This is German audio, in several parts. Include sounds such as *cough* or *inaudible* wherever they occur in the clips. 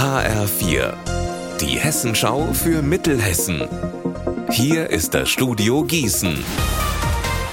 HR4, die Hessenschau für Mittelhessen. Hier ist das Studio Gießen.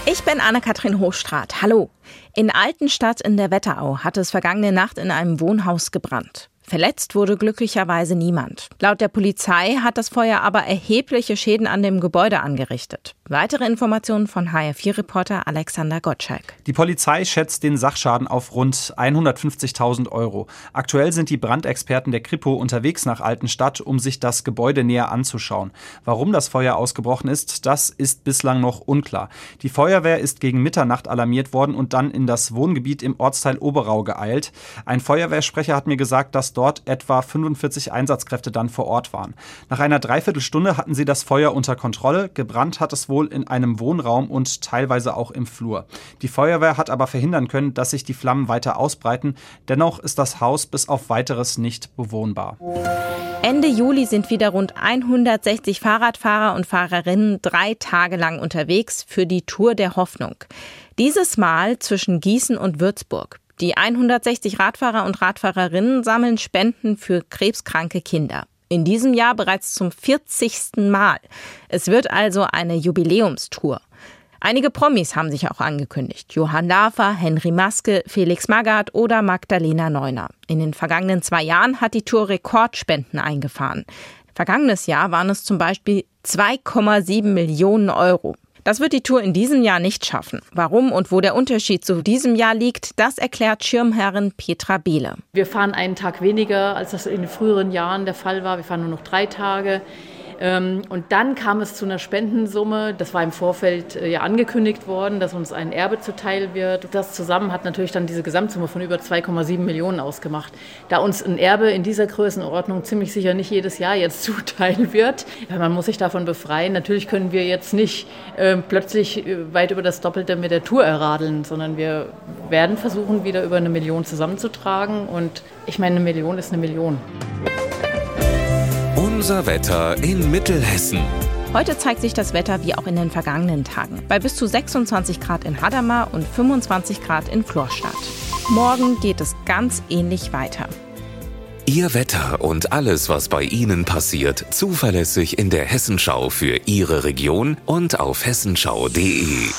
Ich bin Anne-Kathrin Hochstrat. Hallo. In Altenstadt in der Wetterau hat es vergangene Nacht in einem Wohnhaus gebrannt. Verletzt wurde glücklicherweise niemand. Laut der Polizei hat das Feuer aber erhebliche Schäden an dem Gebäude angerichtet. Weitere Informationen von HR4-Reporter Alexander Gottschalk. Die Polizei schätzt den Sachschaden auf rund 150.000 Euro. Aktuell sind die Brandexperten der Kripo unterwegs nach Altenstadt, um sich das Gebäude näher anzuschauen. Warum das Feuer ausgebrochen ist, das ist bislang noch unklar. Die Feuerwehr ist gegen Mitternacht alarmiert worden und dann in das Wohngebiet im Ortsteil Oberau geeilt. Ein Feuerwehrsprecher hat mir gesagt, dass dort etwa 45 Einsatzkräfte dann vor Ort waren. Nach einer Dreiviertelstunde hatten sie das Feuer unter Kontrolle. Gebrannt hat es wohl in einem Wohnraum und teilweise auch im Flur. Die Feuerwehr hat aber verhindern können, dass sich die Flammen weiter ausbreiten. Dennoch ist das Haus bis auf weiteres nicht bewohnbar. Ende Juli sind wieder rund 160 Fahrradfahrer und Fahrerinnen drei Tage lang unterwegs für die Tour der Hoffnung. Dieses Mal zwischen Gießen und Würzburg. Die 160 Radfahrer und Radfahrerinnen sammeln Spenden für krebskranke Kinder. In diesem Jahr bereits zum 40. Mal. Es wird also eine Jubiläumstour. Einige Promis haben sich auch angekündigt. Johann Lafer, Henry Maske, Felix Magath oder Magdalena Neuner. In den vergangenen zwei Jahren hat die Tour Rekordspenden eingefahren. Vergangenes Jahr waren es zum Beispiel 2,7 Millionen Euro. Das wird die Tour in diesem Jahr nicht schaffen. Warum und wo der Unterschied zu diesem Jahr liegt, das erklärt Schirmherrin Petra Behle. Wir fahren einen Tag weniger, als das in den früheren Jahren der Fall war. Wir fahren nur noch drei Tage. Ähm, und dann kam es zu einer Spendensumme. Das war im Vorfeld äh, ja angekündigt worden, dass uns ein Erbe zuteil wird. Das zusammen hat natürlich dann diese Gesamtsumme von über 2,7 Millionen ausgemacht. Da uns ein Erbe in dieser Größenordnung ziemlich sicher nicht jedes Jahr jetzt *laughs* zuteil wird, weil man muss sich davon befreien. Natürlich können wir jetzt nicht äh, plötzlich weit über das Doppelte mit der Tour erradeln, sondern wir werden versuchen, wieder über eine Million zusammenzutragen. Und ich meine, eine Million ist eine Million. Unser Wetter in Mittelhessen. Heute zeigt sich das Wetter wie auch in den vergangenen Tagen. Bei bis zu 26 Grad in Hadamar und 25 Grad in Florstadt. Morgen geht es ganz ähnlich weiter. Ihr Wetter und alles, was bei Ihnen passiert, zuverlässig in der Hessenschau für Ihre Region und auf hessenschau.de.